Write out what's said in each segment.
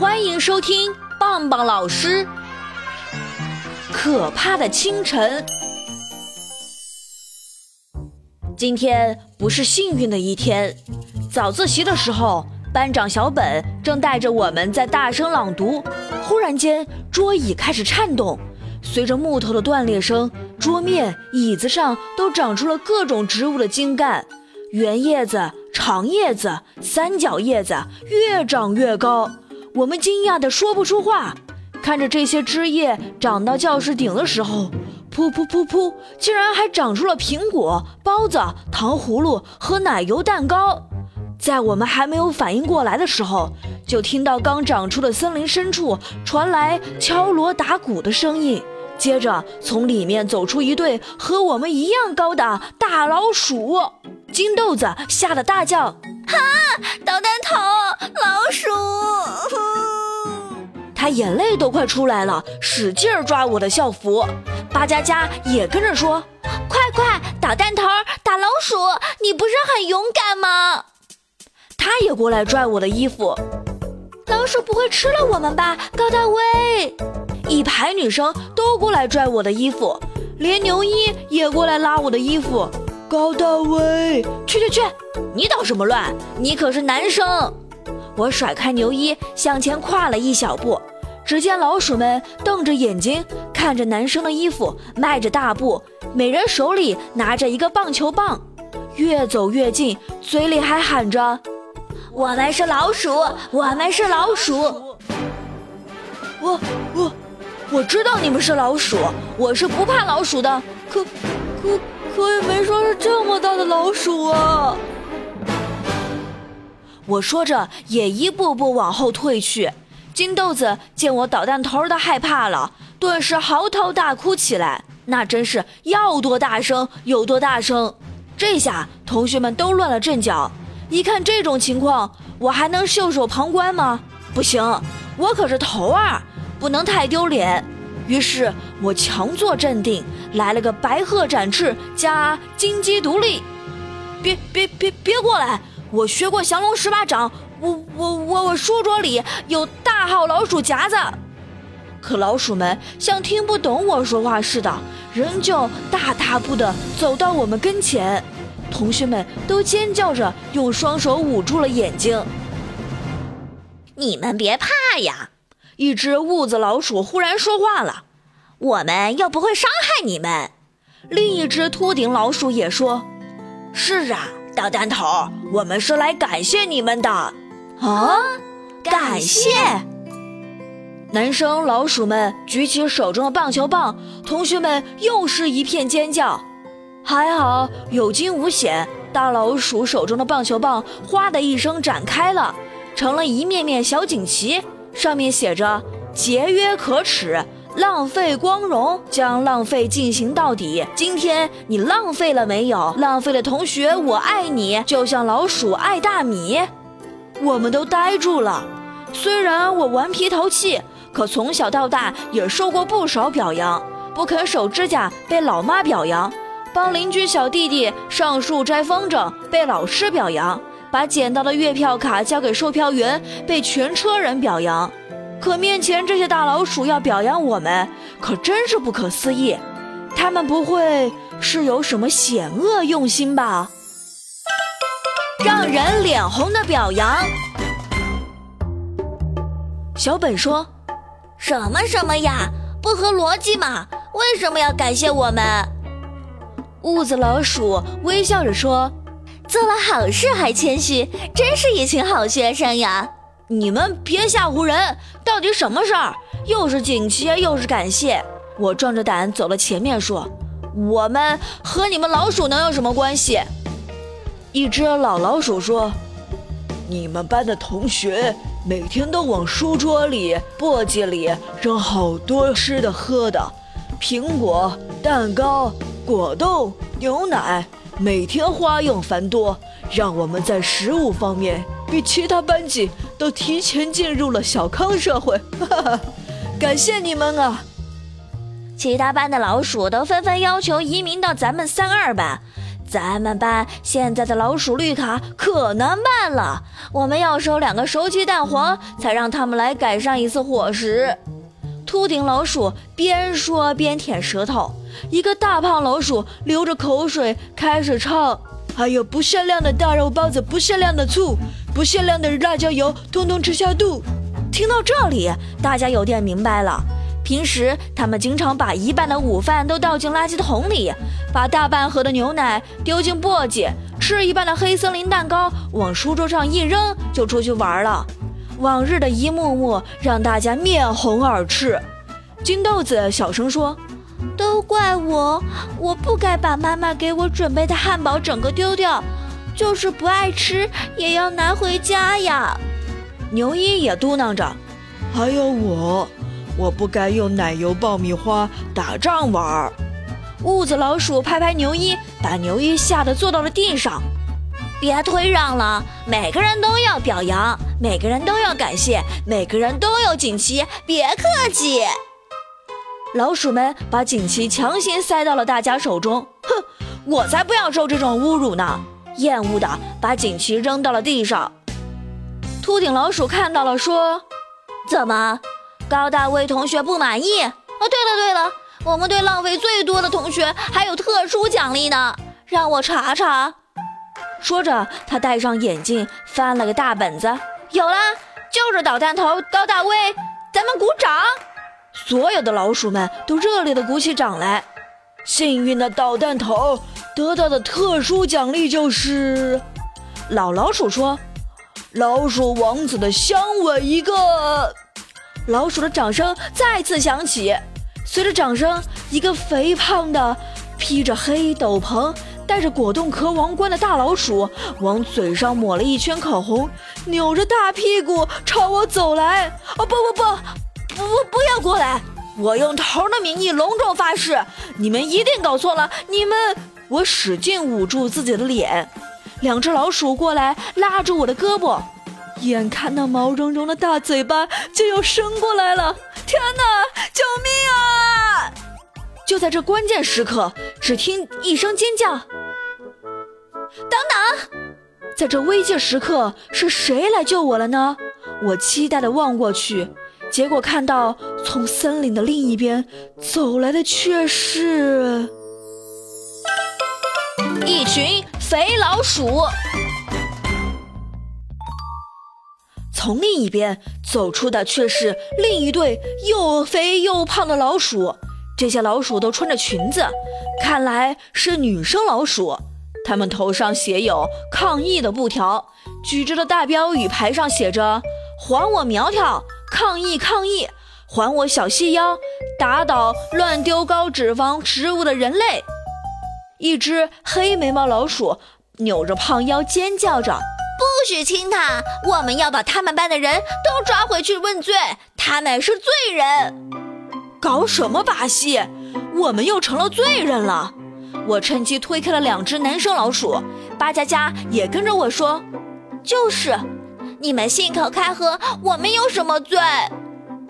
欢迎收听棒棒老师。可怕的清晨，今天不是幸运的一天。早自习的时候，班长小本正带着我们在大声朗读，忽然间桌椅开始颤动，随着木头的断裂声，桌面、椅子上都长出了各种植物的茎干，圆叶子、长叶子、三角叶子越长越高。我们惊讶的说不出话，看着这些枝叶长到教室顶的时候，噗噗噗噗，竟然还长出了苹果、包子、糖葫芦和奶油蛋糕。在我们还没有反应过来的时候，就听到刚长出的森林深处传来敲锣打鼓的声音，接着从里面走出一对和我们一样高的大老鼠。金豆子吓得大叫：“啊，捣蛋头，老鼠！”他眼泪都快出来了，使劲抓我的校服。巴佳佳也跟着说：“快快，捣蛋头，打老鼠！你不是很勇敢吗？”他也过来拽我的衣服。老鼠不会吃了我们吧？高大威！一排女生都过来拽我的衣服，连牛一也过来拉我的衣服。高大威，去去去！你捣什么乱？你可是男生！我甩开牛一，向前跨了一小步。只见老鼠们瞪着眼睛看着男生的衣服，迈着大步，每人手里拿着一个棒球棒，越走越近，嘴里还喊着：“我们是老鼠，我们是老鼠。”我我我知道你们是老鼠，我是不怕老鼠的。可可可也没说是这么大的老鼠啊！我说着也一步步往后退去。金豆子见我捣蛋头的害怕了，顿时嚎啕大哭起来，那真是要多大声有多大声。这下同学们都乱了阵脚。一看这种情况，我还能袖手旁观吗？不行，我可是头儿，不能太丢脸。于是我强作镇定，来了个白鹤展翅加金鸡独立。别别别别过来！我学过降龙十八掌。我我我我书桌里有大号老鼠夹子，可老鼠们像听不懂我说话似的，仍旧大踏步的走到我们跟前。同学们都尖叫着，用双手捂住了眼睛。你们别怕呀！一只痦子老鼠忽然说话了：“我们又不会伤害你们。”另一只秃顶老鼠也说：“是啊，捣蛋头，我们是来感谢你们的。”啊！感谢！男生老鼠们举起手中的棒球棒，同学们又是一片尖叫。还好有惊无险，大老鼠手中的棒球棒哗的一声展开了，成了一面面小锦旗，上面写着“节约可耻，浪费光荣，将浪费进行到底”。今天你浪费了没有？浪费的同学，我爱你，就像老鼠爱大米。我们都呆住了。虽然我顽皮淘气，可从小到大也受过不少表扬。不肯手指甲被老妈表扬，帮邻居小弟弟上树摘风筝被老师表扬，把捡到的月票卡交给售票员被全车人表扬。可面前这些大老鼠要表扬我们，可真是不可思议。他们不会是有什么险恶用心吧？让人脸红的表扬，小本说：“什么什么呀，不合逻辑嘛？为什么要感谢我们？”痦子老鼠微笑着说：“做了好事还谦虚，真是一群好学生呀！你们别吓唬人，到底什么事儿？又是锦旗，又是感谢。”我壮着胆走了前面说：“我们和你们老鼠能有什么关系？”一只老老鼠说：“你们班的同学每天都往书桌里、簸箕里扔好多吃的喝的，苹果、蛋糕、果冻、牛奶，每天花样繁多，让我们在食物方面比其他班级都提前进入了小康社会。哈哈，感谢你们啊！其他班的老鼠都纷纷要求移民到咱们三二班。”咱们班现在的老鼠绿卡可难办了，我们要收两个熟鸡蛋黄，才让他们来改善一次伙食。秃顶老鼠边说边舔舌头，一个大胖老鼠流着口水开始唱：“还有不限量的大肉包子，不限量的醋，不限量的辣椒油，通通吃下肚。”听到这里，大家有点明白了。平时他们经常把一半的午饭都倒进垃圾桶里，把大半盒的牛奶丢进簸箕，吃一半的黑森林蛋糕往书桌上一扔就出去玩了。往日的一幕幕让大家面红耳赤。金豆子小声说：“都怪我，我不该把妈妈给我准备的汉堡整个丢掉，就是不爱吃也要拿回家呀。”牛一也嘟囔着：“还有我，我不该用奶油爆米花打仗玩。”儿。”痦子老鼠拍拍牛一，把牛一吓得坐到了地上。别推让了，每个人都要表扬，每个人都要感谢，每个人都有锦旗，别客气。老鼠们把锦旗强行塞到了大家手中。哼，我才不要受这种侮辱呢！厌恶的把锦旗扔到了地上。秃顶老鼠看到了，说：“怎么，高大卫同学不满意？哦，对了对了，我们队浪费最多的同学还有特殊奖励呢，让我查查。”说着，他戴上眼镜，翻了个大本子，有啦，就是捣蛋头高大威，咱们鼓掌！所有的老鼠们都热烈地鼓起掌来。幸运的捣蛋头得到的特殊奖励就是，老老鼠说。老鼠王子的香吻一个，老鼠的掌声再次响起。随着掌声，一个肥胖的、披着黑斗篷、戴着果冻壳王冠的大老鼠，往嘴上抹了一圈口红，扭着大屁股朝我走来。哦不不不不不要过来！我用头的名义隆重发誓，你们一定搞错了。你们，我使劲捂住自己的脸。两只老鼠过来拉住我的胳膊，眼看那毛茸茸的大嘴巴就要伸过来了，天哪！救命啊！就在这关键时刻，只听一声尖叫：“等等！”在这危急时刻，是谁来救我了呢？我期待地望过去，结果看到从森林的另一边走来的却是一群。肥老鼠从另一边走出的却是另一对又肥又胖的老鼠。这些老鼠都穿着裙子，看来是女生老鼠。它们头上写有抗议的布条，举着的大标语牌上写着：“还我苗条，抗议抗议，还我小细腰，打倒乱丢高脂肪食物的人类。”一只黑眉毛老鼠扭着胖腰尖叫着：“不许亲他！我们要把他们班的人都抓回去问罪，他们是罪人！”搞什么把戏？我们又成了罪人了！我趁机推开了两只男生老鼠，巴佳佳也跟着我说：“就是，你们信口开河，我们有什么罪？”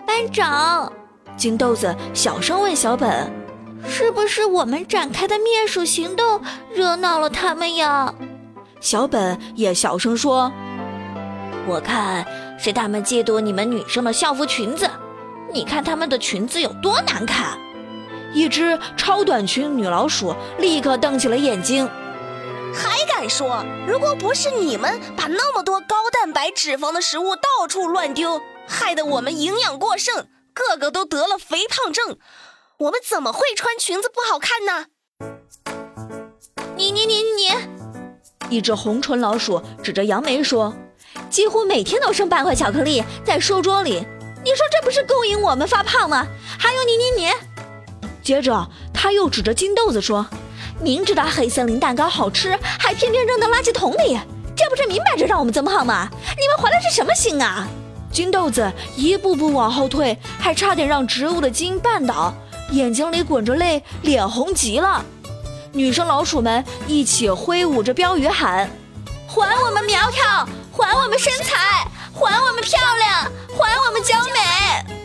班长，金豆子小声问小本。是不是我们展开的灭鼠行动惹恼了他们呀？小本也小声说：“我看是他们嫉妒你们女生的校服裙子。你看他们的裙子有多难看！”一只超短裙女老鼠立刻瞪起了眼睛，还敢说，如果不是你们把那么多高蛋白脂肪的食物到处乱丢，害得我们营养过剩，个个都得了肥胖症。我们怎么会穿裙子不好看呢？你你你你！一只红唇老鼠指着杨梅说：“几乎每天都剩半块巧克力在书桌里，你说这不是勾引我们发胖吗？”还有你你你！接着他又指着金豆子说：“明知道黑森林蛋糕好吃，还偏偏扔到垃圾桶里，这不是明摆着让我们增胖吗？你们怀的是什么心啊？”金豆子一步步往后退，还差点让植物的基因绊倒。眼睛里滚着泪，脸红极了。女生老鼠们一起挥舞着标语喊：“还我们苗条，还我们身材，还我们漂亮，还我们娇美。”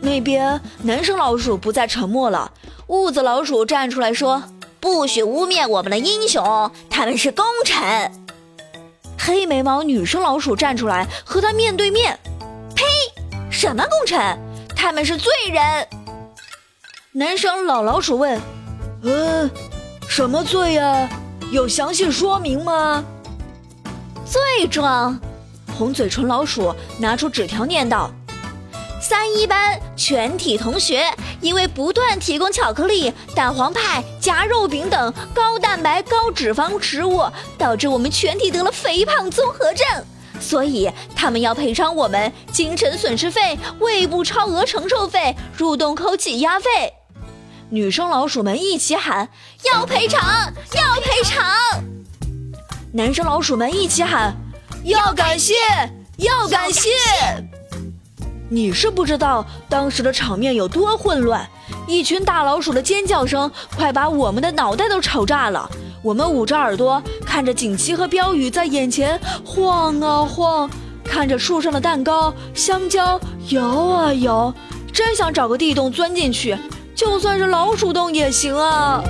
那边男生老鼠不再沉默了，痦子老鼠站出来说：“不许污蔑我们的英雄，他们是功臣。黑眉毛女生老鼠站出来和他面对面。呸！什么功臣？他们是罪人。男生老老鼠问：“嗯，什么罪呀？有详细说明吗？”罪状。红嘴唇老鼠拿出纸条念道。三一班全体同学因为不断提供巧克力、蛋黄派、夹肉饼等高蛋白、高脂肪食物，导致我们全体得了肥胖综合症，所以他们要赔偿我们精神损失费、胃部超额承受费、入洞口挤压费。女生老鼠们一起喊：“要赔偿！要赔偿！”男生老鼠们一起喊：“要感谢！要感谢！”你是不知道当时的场面有多混乱，一群大老鼠的尖叫声快把我们的脑袋都吵炸了。我们捂着耳朵，看着锦旗和标语在眼前晃啊晃，看着树上的蛋糕、香蕉摇啊摇，真想找个地洞钻进去，就算是老鼠洞也行啊。